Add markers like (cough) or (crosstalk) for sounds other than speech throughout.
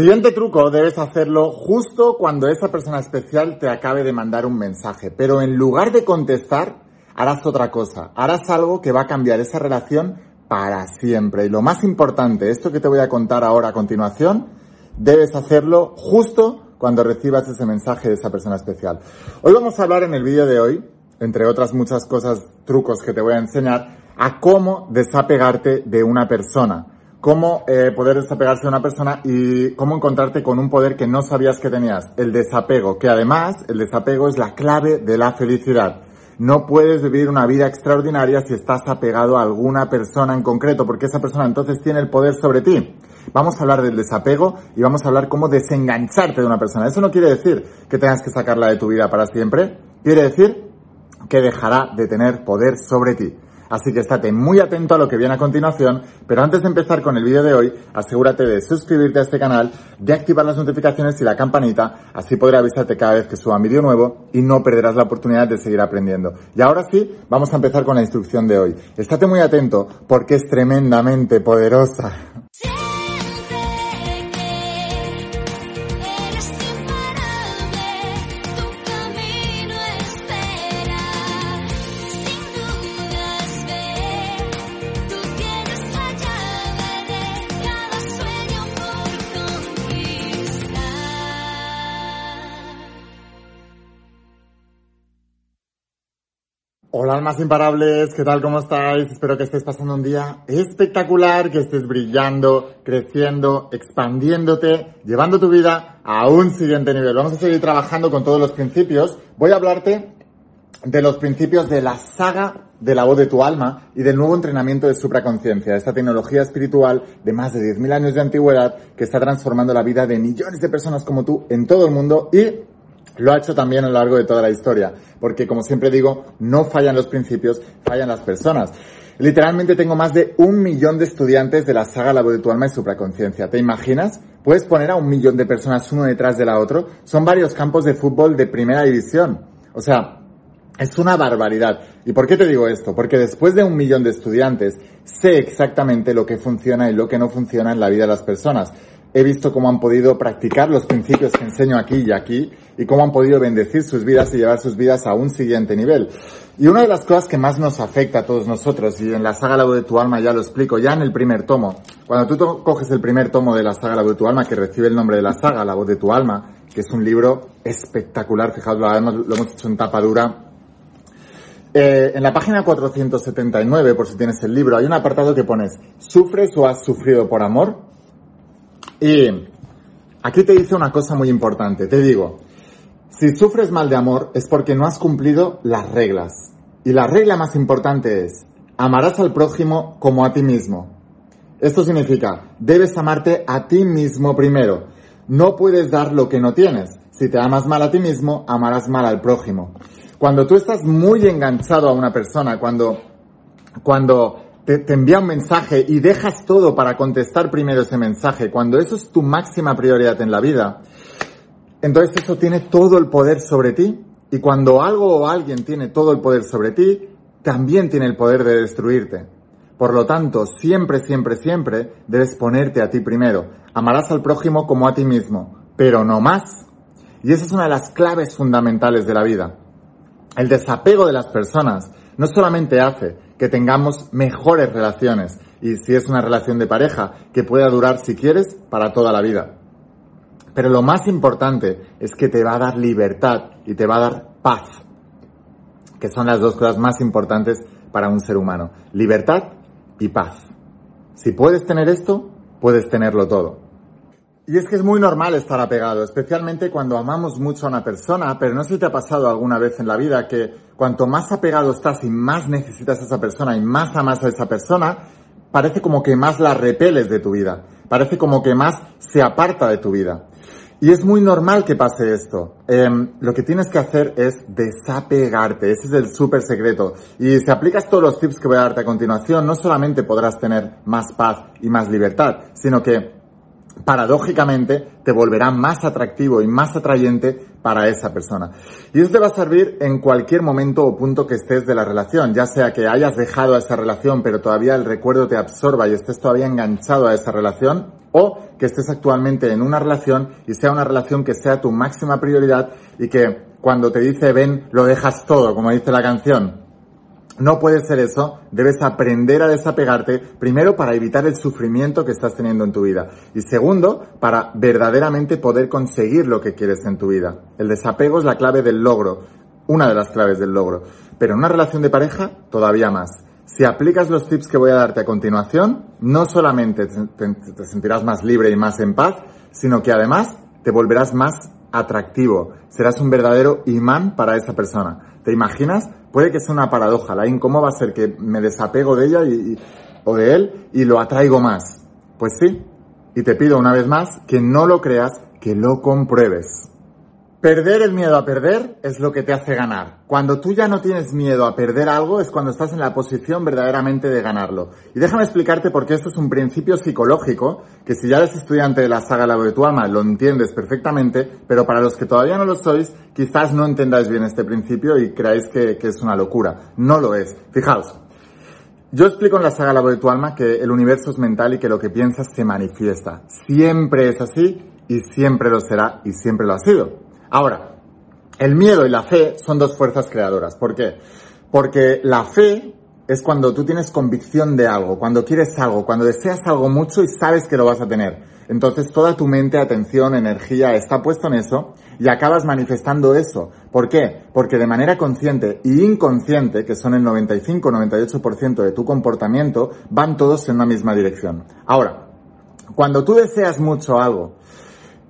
siguiente truco debes hacerlo justo cuando esa persona especial te acabe de mandar un mensaje, pero en lugar de contestar, harás otra cosa, harás algo que va a cambiar esa relación para siempre. Y lo más importante, esto que te voy a contar ahora a continuación, debes hacerlo justo cuando recibas ese mensaje de esa persona especial. Hoy vamos a hablar en el vídeo de hoy, entre otras muchas cosas, trucos que te voy a enseñar, a cómo desapegarte de una persona cómo eh, poder desapegarse de una persona y cómo encontrarte con un poder que no sabías que tenías, el desapego, que además el desapego es la clave de la felicidad. No puedes vivir una vida extraordinaria si estás apegado a alguna persona en concreto, porque esa persona entonces tiene el poder sobre ti. Vamos a hablar del desapego y vamos a hablar cómo desengancharte de una persona. Eso no quiere decir que tengas que sacarla de tu vida para siempre, quiere decir que dejará de tener poder sobre ti. Así que estate muy atento a lo que viene a continuación, pero antes de empezar con el vídeo de hoy, asegúrate de suscribirte a este canal, de activar las notificaciones y la campanita, así podré avisarte cada vez que suba un vídeo nuevo y no perderás la oportunidad de seguir aprendiendo. Y ahora sí, vamos a empezar con la instrucción de hoy. Estate muy atento porque es tremendamente poderosa. Hola almas imparables, ¿qué tal? ¿Cómo estáis? Espero que estés pasando un día espectacular, que estés brillando, creciendo, expandiéndote, llevando tu vida a un siguiente nivel. Vamos a seguir trabajando con todos los principios. Voy a hablarte de los principios de la saga de la voz de tu alma y del nuevo entrenamiento de supraconciencia, esta tecnología espiritual de más de 10.000 años de antigüedad que está transformando la vida de millones de personas como tú en todo el mundo y lo ha hecho también a lo largo de toda la historia, porque como siempre digo, no fallan los principios, fallan las personas. Literalmente tengo más de un millón de estudiantes de la saga La de tu alma y supraconciencia. ¿Te imaginas? Puedes poner a un millón de personas uno detrás de la otra. Son varios campos de fútbol de primera división. O sea, es una barbaridad. ¿Y por qué te digo esto? Porque después de un millón de estudiantes, sé exactamente lo que funciona y lo que no funciona en la vida de las personas he visto cómo han podido practicar los principios que enseño aquí y aquí y cómo han podido bendecir sus vidas y llevar sus vidas a un siguiente nivel. Y una de las cosas que más nos afecta a todos nosotros, y en la saga La voz de tu alma ya lo explico, ya en el primer tomo, cuando tú coges el primer tomo de la saga La voz de tu alma, que recibe el nombre de la saga La voz de tu alma, que es un libro espectacular, fijaos, lo hemos, hecho en tapa dura, eh, en la página 479, por si tienes el libro, hay un apartado que pones, ¿sufres o has sufrido por amor? Y aquí te dice una cosa muy importante. Te digo, si sufres mal de amor es porque no has cumplido las reglas. Y la regla más importante es, amarás al prójimo como a ti mismo. Esto significa, debes amarte a ti mismo primero. No puedes dar lo que no tienes. Si te amas mal a ti mismo, amarás mal al prójimo. Cuando tú estás muy enganchado a una persona, cuando, cuando te, envía un mensaje y dejas todo para contestar primero ese mensaje, cuando eso es tu máxima prioridad en la vida, entonces eso tiene todo el poder sobre ti. Y cuando algo o alguien tiene todo el poder sobre ti, también tiene el poder de destruirte. Por lo tanto, siempre, siempre, siempre debes ponerte a ti primero. Amarás al prójimo como a ti mismo, pero no más. Y esa es una de las claves fundamentales de la vida. El desapego de las personas no solamente hace que tengamos mejores relaciones y si es una relación de pareja, que pueda durar, si quieres, para toda la vida. Pero lo más importante es que te va a dar libertad y te va a dar paz, que son las dos cosas más importantes para un ser humano. Libertad y paz. Si puedes tener esto, puedes tenerlo todo. Y es que es muy normal estar apegado, especialmente cuando amamos mucho a una persona, pero no sé si te ha pasado alguna vez en la vida que cuanto más apegado estás y más necesitas a esa persona y más amas a esa persona, parece como que más la repeles de tu vida, parece como que más se aparta de tu vida. Y es muy normal que pase esto. Em, lo que tienes que hacer es desapegarte. Ese es el súper secreto. Y si aplicas todos los tips que voy a darte a continuación, no solamente podrás tener más paz y más libertad, sino que paradójicamente te volverá más atractivo y más atrayente para esa persona. Y eso te va a servir en cualquier momento o punto que estés de la relación, ya sea que hayas dejado esa relación pero todavía el recuerdo te absorba y estés todavía enganchado a esa relación, o que estés actualmente en una relación y sea una relación que sea tu máxima prioridad y que cuando te dice ven lo dejas todo, como dice la canción, no puede ser eso, debes aprender a desapegarte, primero para evitar el sufrimiento que estás teniendo en tu vida y segundo, para verdaderamente poder conseguir lo que quieres en tu vida. El desapego es la clave del logro, una de las claves del logro, pero en una relación de pareja todavía más. Si aplicas los tips que voy a darte a continuación, no solamente te, sentirás más libre y más en paz, sino que además te volverás más atractivo, serás un verdadero imán para esa persona. ¿Te imaginas? Puede que sea una paradoja. La ¿cómo va a ser que me desapego de ella y, o de él y lo atraigo más? Pues sí. Y te pido una vez más que no lo creas, que lo compruebes. Perder el miedo a perder es lo que te hace ganar. Cuando tú ya no tienes miedo a perder algo es cuando estás en la posición verdaderamente de ganarlo. Y déjame explicarte por qué esto es un principio psicológico que si ya eres estudiante de la saga La de tu alma lo entiendes perfectamente, pero para los que todavía no lo sois, quizás no entendáis bien este principio y creáis que, es una locura. No lo es. Fijaos. Yo explico en la saga La de tu alma que el universo es mental y que lo que piensas se manifiesta. Siempre es así y siempre lo será y siempre lo ha sido. Ahora, el miedo y la fe son dos fuerzas creadoras. ¿Por qué? Porque la fe es cuando tú tienes convicción de algo, cuando quieres algo, cuando deseas algo mucho y sabes que lo vas a tener. Entonces toda tu mente, atención, energía está puesto en eso y acabas manifestando eso. ¿Por qué? Porque de manera consciente e inconsciente, que son el 95-98% de tu comportamiento, van todos en una misma dirección. Ahora, cuando tú deseas mucho algo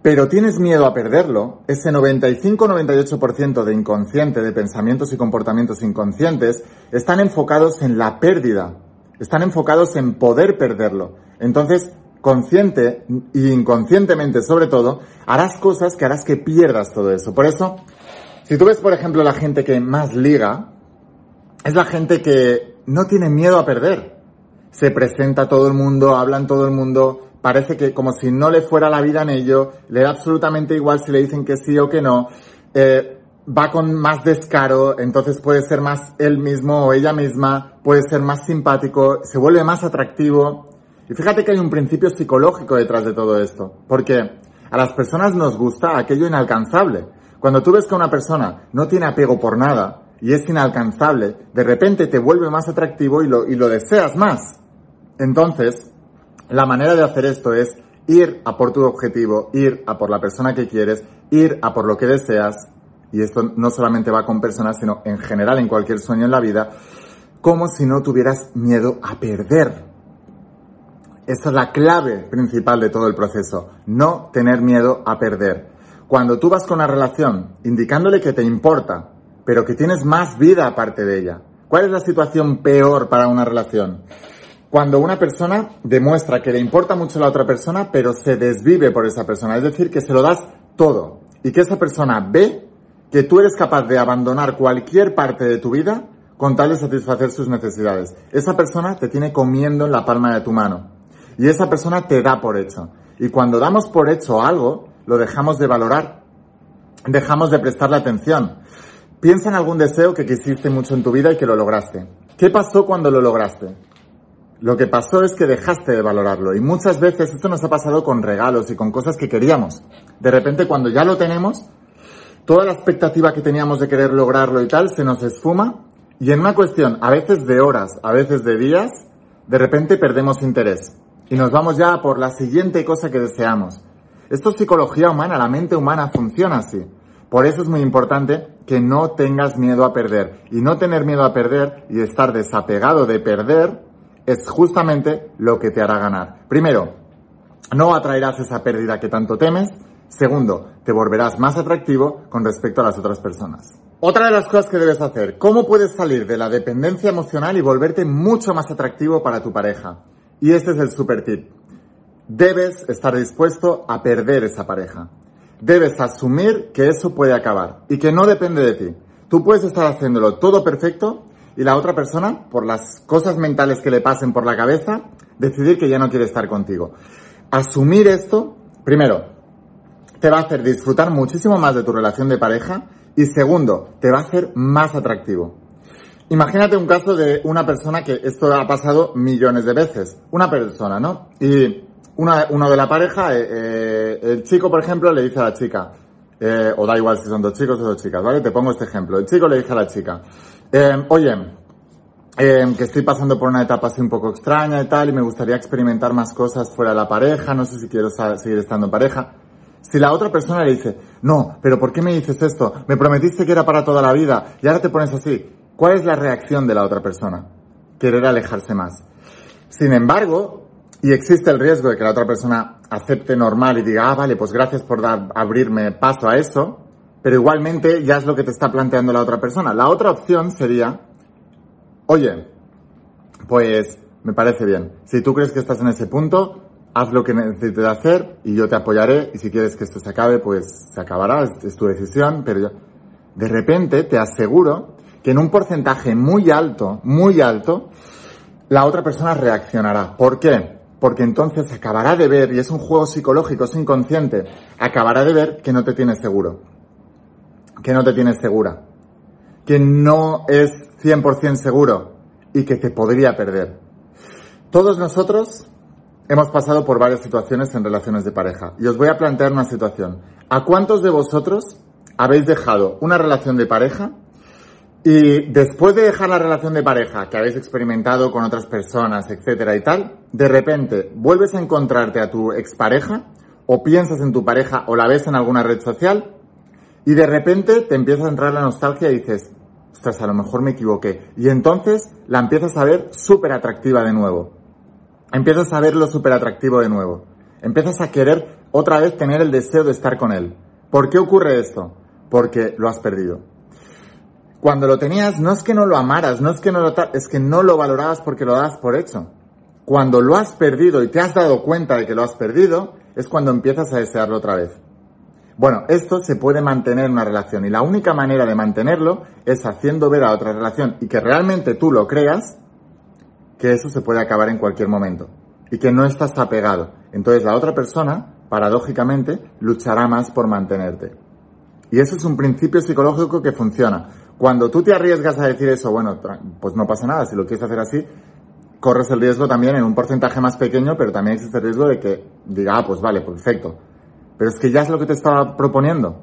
pero tienes miedo a perderlo, ese 95-98% de inconsciente, de pensamientos y comportamientos inconscientes, están enfocados en la pérdida, están enfocados en poder perderlo. Entonces, consciente e inconscientemente sobre todo, harás cosas que harás que pierdas todo eso. Por eso, si tú ves, por ejemplo, la gente que más liga, es la gente que no tiene miedo a perder. Se presenta todo el mundo, hablan todo el mundo, parece que como si no le fuera la vida en ello, le da absolutamente igual si le dicen que sí o que no, eh, va con más descaro, entonces puede ser más él mismo o ella misma, puede ser más simpático, se vuelve más atractivo. Y fíjate que hay un principio psicológico detrás de todo esto, porque a las personas nos gusta aquello inalcanzable. Cuando tú ves que una persona no tiene apego por nada y es inalcanzable, de repente te vuelve más atractivo y lo, y lo deseas más. Entonces, la manera de hacer esto es ir a por tu objetivo, ir a por la persona que quieres, ir a por lo que deseas, y esto no solamente va con personas, sino en general en cualquier sueño en la vida, como si no tuvieras miedo a perder. Esa es la clave principal de todo el proceso, no tener miedo a perder. Cuando tú vas con una relación indicándole que te importa, pero que tienes más vida aparte de ella, ¿cuál es la situación peor para una relación? Cuando una persona demuestra que le importa mucho a la otra persona, pero se desvive por esa persona. Es decir, que se lo das todo. Y que esa persona ve que tú eres capaz de abandonar cualquier parte de tu vida con tal de satisfacer sus necesidades. Esa persona te tiene comiendo en la palma de tu mano. Y esa persona te da por hecho. Y cuando damos por hecho algo, lo dejamos de valorar. Dejamos de prestarle atención. Piensa en algún deseo que quisiste mucho en tu vida y que lo lograste. ¿Qué pasó cuando lo lograste? Lo que pasó es que dejaste de valorarlo y muchas veces esto nos ha pasado con regalos y con cosas que queríamos. De repente cuando ya lo tenemos, toda la expectativa que teníamos de querer lograrlo y tal se nos esfuma y en una cuestión a veces de horas, a veces de días, de repente perdemos interés y nos vamos ya por la siguiente cosa que deseamos. Esto es psicología humana, la mente humana funciona así. Por eso es muy importante que no tengas miedo a perder. Y no tener miedo a perder y estar desapegado de perder es justamente lo que te hará ganar. Primero, no atraerás esa pérdida que tanto temes. Segundo, te volverás más atractivo con respecto a las otras personas. Otra de las cosas que debes hacer, ¿cómo puedes salir de la dependencia emocional y volverte mucho más atractivo para tu pareja? Y este es el super tip. Debes estar dispuesto a perder esa pareja. Debes asumir que eso puede acabar y que no depende de ti. Tú puedes estar haciéndolo todo perfecto y la otra persona, por las cosas mentales que le pasen por la cabeza, decidir que ya no quiere estar contigo. asumir esto, primero, te va a hacer disfrutar muchísimo más de tu relación de pareja y segundo, te va a hacer más atractivo. Imagínate un caso de una persona que esto ha pasado millones de veces. Una persona, ¿no? Y una, uno de la pareja, eh, eh, el chico, por ejemplo, le dice a la chica, eh, o da igual si son dos chicos o dos chicas, ¿vale? Te pongo este ejemplo. El chico le dice a la chica, oye, que estoy pasando por una etapa así un poco extraña y tal, y me gustaría experimentar más cosas fuera de la pareja, no sé si quiero seguir estando en pareja. Si la otra persona le dice, no, pero ¿por qué me dices esto? Me prometiste que era para toda la vida y ahora te pones así. ¿Cuál es la reacción de la otra persona? Querer alejarse más. Sin embargo, y existe el riesgo de que la otra persona acepte normal y diga, ah, vale, pues gracias por dar, abrirme paso a eso, pero igualmente ya es lo que te está planteando la otra persona. La otra opción sería, oye, pues me parece bien. Si tú crees que estás en ese punto, haz lo que necesites hacer y yo te apoyaré y si quieres que esto se acabe, pues se acabará, es, tu decisión, pero yo... De repente te aseguro que en un porcentaje muy alto, muy alto, la otra persona reaccionará. ¿Por qué? Porque entonces acabará de ver, y es un juego psicológico, es inconsciente, acabará de ver que no te tienes seguro, que no te tienes segura, que no es 100% seguro y que te podría perder. Todos nosotros hemos pasado por varias situaciones en relaciones de pareja y os voy a plantear una situación. ¿A cuántos de vosotros habéis dejado una relación de pareja y después de dejar la relación de pareja que habéis experimentado con otras personas, etcétera y tal, de repente vuelves a encontrarte a tu expareja o piensas en tu pareja o la ves en alguna red social y de repente te empieza a entrar la nostalgia y dices, ostras, a lo mejor me equivoqué. Y entonces la empiezas a ver súper atractiva de nuevo empiezas a verlo súper atractivo de nuevo. Empiezas a querer otra vez tener el deseo de estar con él. ¿Por qué ocurre esto? Porque lo has perdido. Cuando lo tenías, no es que no lo amaras, no es que no lo, es que no lo valorabas porque lo das por hecho. Cuando lo has perdido y te has dado cuenta de que lo has perdido, es cuando empiezas a desearlo otra vez. Bueno, esto se puede mantener en una relación y la única manera de mantenerlo es haciendo ver a otra relación y que realmente tú lo creas que eso se puede acabar en cualquier momento y que no estás apegado. Entonces la otra persona, paradójicamente, luchará más por mantenerte. Y eso es un principio psicológico que funciona. Cuando tú te arriesgas a decir eso, bueno, pues no pasa nada, si lo quieres hacer así, corres el riesgo también en un porcentaje más pequeño, pero también existe el riesgo de que diga, ah, pues vale, perfecto. Pero es que ya es lo que te estaba proponiendo.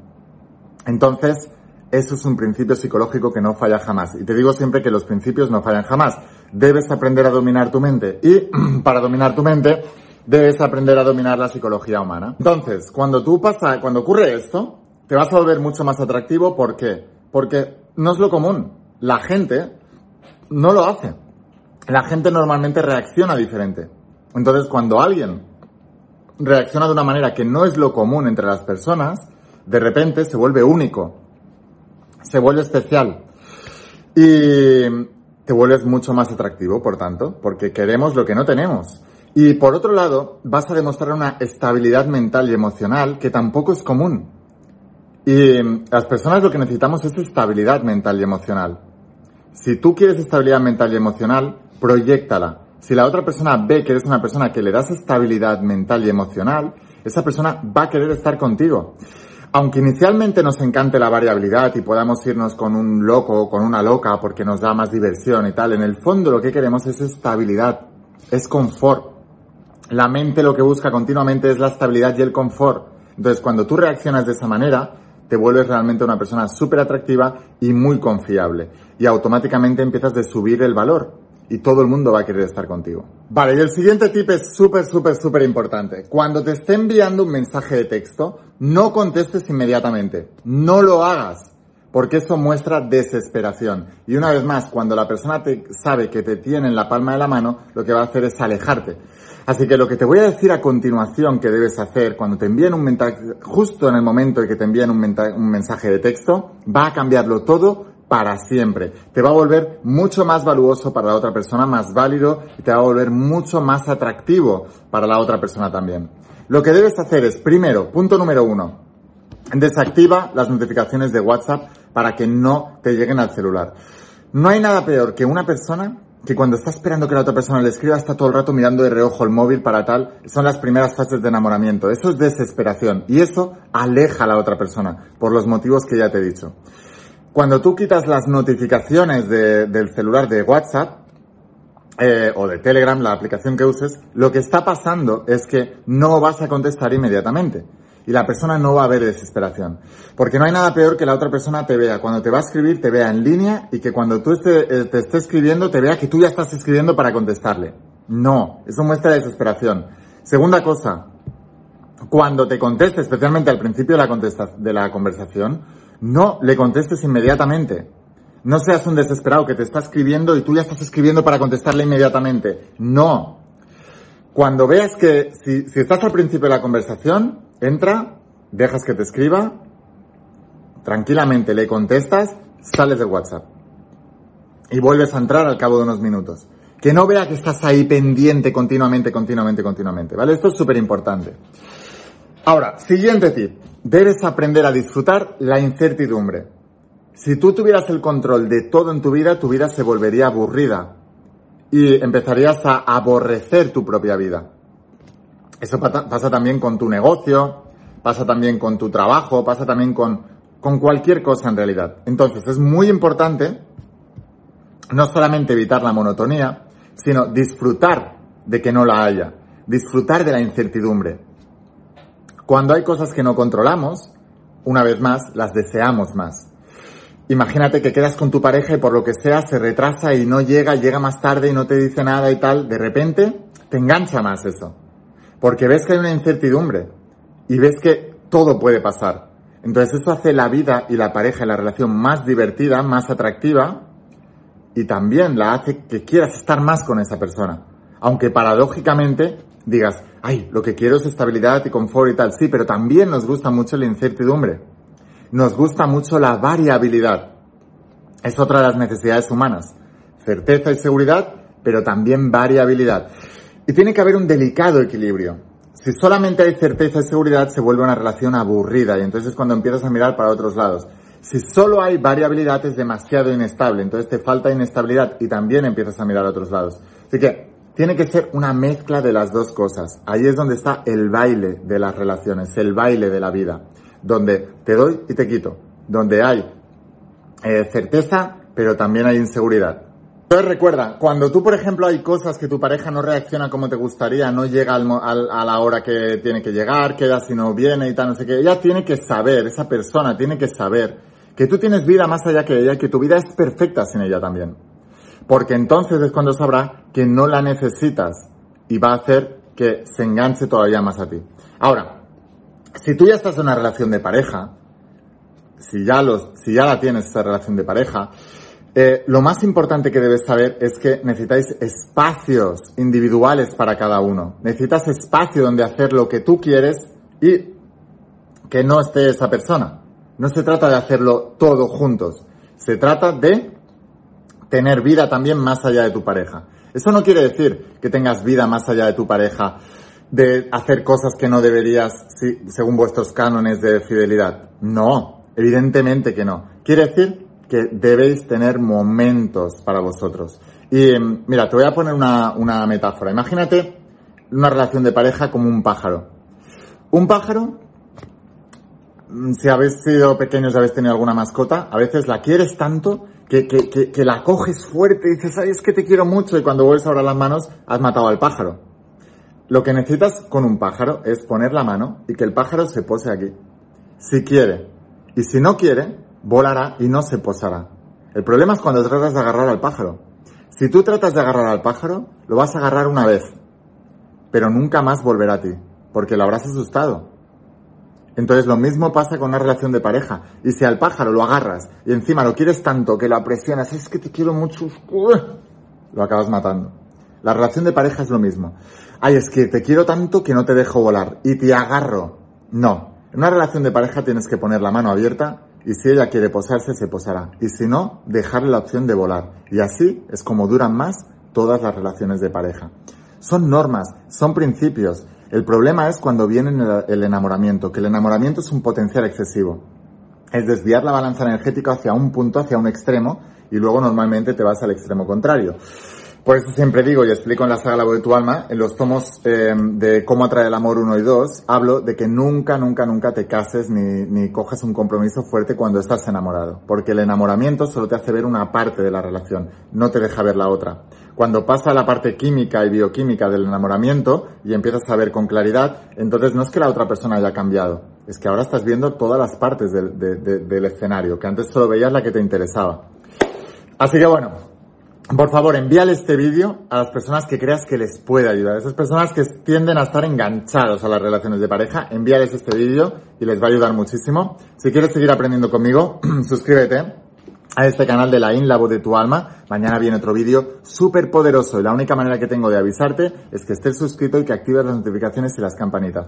Entonces, eso es un principio psicológico que no falla jamás. Y te digo siempre que los principios no fallan jamás. Debes aprender a dominar tu mente. Y (clears throat) para dominar tu mente, debes aprender a dominar la psicología humana. Entonces, cuando tú pasa, cuando ocurre esto, te vas a volver mucho más atractivo. ¿Por qué? Porque no es lo común. La gente no lo hace. La gente normalmente reacciona diferente. Entonces, cuando alguien reacciona de una manera que no es lo común entre las personas, de repente se vuelve único se vuelve especial. Y te vuelves mucho más atractivo, por tanto, porque queremos lo que no tenemos. Y por otro lado, vas a demostrar una estabilidad mental y emocional que tampoco es común. Y las personas lo que necesitamos es estabilidad mental y emocional. Si tú quieres estabilidad mental y emocional, proyectala. Si la otra persona ve que eres una persona que le das estabilidad mental y emocional, esa persona va a querer estar contigo. Aunque inicialmente nos encante la variabilidad y podamos irnos con un loco o con una loca porque nos da más diversión y tal, en el fondo lo que queremos es estabilidad, es confort. La mente lo que busca continuamente es la estabilidad y el confort. Entonces, cuando tú reaccionas de esa manera, te vuelves realmente una persona súper atractiva y muy confiable. Y automáticamente empiezas a subir el valor y todo el mundo va a querer estar contigo. Vale, y el siguiente tip es súper, súper, súper importante. Cuando te esté enviando un mensaje de texto, no contestes inmediatamente. No lo hagas. Porque eso muestra desesperación. Y una vez más, cuando la persona te sabe que te tiene en la palma de la mano, lo que va a hacer es alejarte. Así que lo que te voy a decir a continuación que debes hacer cuando te envíen un mensaje, justo en el momento en que te envíen un, un mensaje de texto, va a cambiarlo todo para siempre. Te va a volver mucho más valuoso para la otra persona, más válido y te va a volver mucho más atractivo para la otra persona también. Lo que debes hacer es, primero, punto número uno, desactiva las notificaciones de WhatsApp para que no te lleguen al celular. No hay nada peor que una persona que cuando está esperando que la otra persona le escriba está todo el rato mirando de reojo el móvil para tal, son las primeras fases de enamoramiento. Eso es desesperación y eso aleja a la otra persona por los motivos que ya te he dicho. Cuando tú quitas las notificaciones del celular de WhatsApp, eh, o de Telegram, la aplicación que uses, lo que está pasando es que no vas a contestar inmediatamente. Y la persona no va a ver desesperación. Porque no hay nada peor que la otra persona te vea. Cuando te va a escribir, te vea en línea y que cuando tú esté, eh, te esté escribiendo, te vea que tú ya estás escribiendo para contestarle. No, eso muestra desesperación. Segunda cosa, cuando te conteste, especialmente al principio de la, de la conversación, no le contestes inmediatamente. No seas un desesperado que te está escribiendo y tú ya estás escribiendo para contestarle inmediatamente. No. Cuando veas que si, si estás al principio de la conversación, entra, dejas que te escriba, tranquilamente le contestas, sales de WhatsApp. Y vuelves a entrar al cabo de unos minutos. Que no vea que estás ahí pendiente continuamente, continuamente, continuamente. ¿Vale? Esto es súper importante. Ahora, siguiente tip. Debes aprender a disfrutar la incertidumbre. Si tú tuvieras el control de todo en tu vida, tu vida se volvería aburrida y empezarías a aborrecer tu propia vida. Eso pasa también con tu negocio, pasa también con tu trabajo, pasa también con, con cualquier cosa en realidad. Entonces es muy importante no solamente evitar la monotonía, sino disfrutar de que no la haya, disfrutar de la incertidumbre. Cuando hay cosas que no controlamos, una vez más, las deseamos más. Imagínate que quedas con tu pareja y por lo que sea se retrasa y no llega, llega más tarde y no te dice nada y tal, de repente te engancha más eso. Porque ves que hay una incertidumbre y ves que todo puede pasar. Entonces eso hace la vida y la pareja y la relación más divertida, más atractiva y también la hace que quieras estar más con esa persona. Aunque paradójicamente digas, ay, lo que quiero es estabilidad y confort y tal, sí, pero también nos gusta mucho la incertidumbre nos gusta mucho la variabilidad. Es otra de las necesidades humanas. Certeza y seguridad, pero también variabilidad. Y tiene que haber un delicado equilibrio. Si solamente hay certeza y seguridad, se vuelve una relación aburrida y entonces es cuando empiezas a mirar para otros lados. Si solo hay variabilidad es demasiado inestable, entonces te falta inestabilidad y también empiezas a mirar a otros lados. Así que tiene que ser una mezcla de las dos cosas. Ahí es donde está el baile de las relaciones, el baile de la vida donde te doy y te quito, donde hay eh, certeza, pero también hay inseguridad. Entonces recuerda, cuando tú, por ejemplo, hay cosas que tu pareja no reacciona como te gustaría, no llega a la hora que tiene que llegar, queda si no viene y tal, no sé qué, ella tiene que saber, esa persona tiene que saber que tú tienes vida más allá que ella y que tu vida es perfecta sin ella también. Porque entonces es cuando sabrá que no la necesitas y va a hacer que se enganche todavía más a ti. Ahora, si tú ya estás en una relación de pareja, si ya, la tienes esa relación de pareja, eh, lo más importante que debes saber es que necesitáis espacios individuales para cada uno. Necesitas espacio donde hacer lo que tú quieres y que no esté esa persona. No se trata de hacerlo todo juntos. Se trata de tener vida también más allá de tu pareja. Eso no quiere decir que tengas vida más allá de tu pareja de hacer cosas que no deberías según vuestros cánones de fidelidad. No, evidentemente que no. Quiere decir que debéis tener momentos para vosotros. Y em, mira, te voy a poner una, una metáfora. Imagínate una relación de pareja como un pájaro. Un pájaro, mm, si habéis sido pequeños y habéis tenido alguna mascota, a veces la quieres tanto que, que, que, la coges fuerte y dices, ay, es que te quiero mucho y cuando vuelves a abrir las manos has matado al pájaro. Lo que necesitas con un pájaro es poner la mano y que el pájaro se pose aquí. Si quiere. Y si no quiere, volará y no se posará. El problema es cuando tratas de agarrar al pájaro. Si tú tratas de agarrar al pájaro, lo vas a agarrar una vez, pero nunca más volverá a ti, porque lo habrás asustado. Entonces lo mismo pasa con una relación de pareja. Y si al pájaro lo agarras y encima lo quieres tanto que lo presionas, es que te quiero mucho, lo acabas matando. La relación de pareja es lo mismo ay, es que te quiero tanto que no te dejo volar y te agarro. No. En una relación de pareja tienes que poner la mano abierta y si ella quiere posarse, se posará. Y si no, dejarle la opción de volar. Y así es como duran más todas las relaciones de pareja. Son normas, son principios. El problema es cuando viene el enamoramiento, que el enamoramiento es un potencial excesivo. Es desviar la balanza energética hacia un punto, hacia un extremo, y luego normalmente te vas al extremo contrario. Por eso siempre digo y explico en la saga La voz de tu alma, en los tomos eh, de cómo atraer el amor 1 y 2, hablo de que nunca, nunca, nunca te cases ni cojas un compromiso fuerte cuando estás enamorado. Porque el enamoramiento solo te hace ver una parte de la relación, no te deja ver la otra. Cuando pasa la parte química y bioquímica del enamoramiento y empiezas a ver con claridad, entonces no es que la otra persona haya cambiado, es que ahora estás viendo todas las partes del, escenario, que antes solo veías la que te interesaba. Así que bueno, por favor, envíale este vídeo a las personas que creas que les puede ayudar. Esas personas que tienden a estar enganchados a las relaciones de pareja, envíales este vídeo y les va a ayudar muchísimo. Si quieres seguir aprendiendo conmigo, (clears throat) suscríbete a este canal de la IN, la voz de tu alma. Mañana viene otro vídeo súper poderoso y la única manera que tengo de avisarte es que estés suscrito y que actives las notificaciones y las campanitas.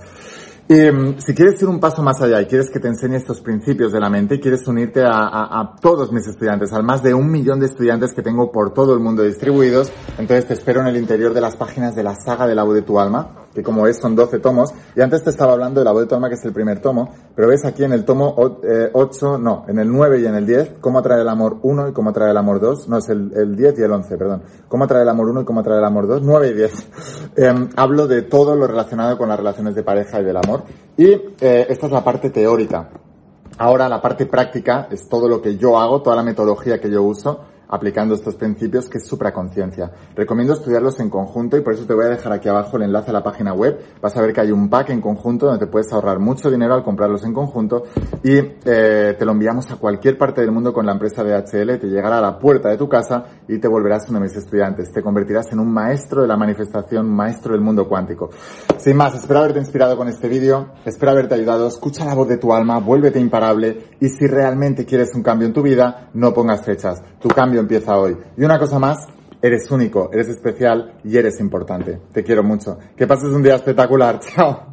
Eh, si quieres ir un paso más allá y quieres que te enseñe estos principios de la mente y quieres unirte a, a, a, todos mis estudiantes, al más de un millón de estudiantes que tengo por todo el mundo distribuidos, entonces te espero en el interior de las páginas de la saga de la voz de tu alma, que como es son 12 tomos, y antes te estaba hablando de la voz de tu alma que es el primer tomo, pero ves aquí en el tomo 8, eh, no, en el 9 y en el 10, cómo atrae el amor 1 y cómo atrae el amor 2, no es el, el 10 y el 11, perdón, cómo atrae el amor 1 y cómo atrae el amor 2, 9 y 10. (laughs) Eh, hablo de todo lo relacionado con las relaciones de pareja y del amor. Y eh, esta es la parte teórica. Ahora la parte práctica es todo lo que yo hago, toda la metodología que yo uso aplicando estos principios que es supraconciencia. Recomiendo estudiarlos en conjunto y por eso te voy a dejar aquí abajo el enlace a la página web. Vas a ver que hay un pack en conjunto donde te puedes ahorrar mucho dinero al comprarlos en conjunto y eh, te lo enviamos a cualquier parte del mundo con la empresa DHL, te llegará a la puerta de tu casa y te volverás uno de mis estudiantes. Te convertirás en un maestro de la manifestación, maestro del mundo cuántico. Sin más, espero haberte inspirado con este vídeo, espero haberte ayudado, escucha la voz de tu alma, vuélvete imparable y si realmente quieres un cambio en tu vida, no pongas fechas. Tu cambio empieza hoy. Y una cosa más, eres único, eres especial y eres importante. Te quiero mucho. Que pases un día espectacular. (laughs) Chao.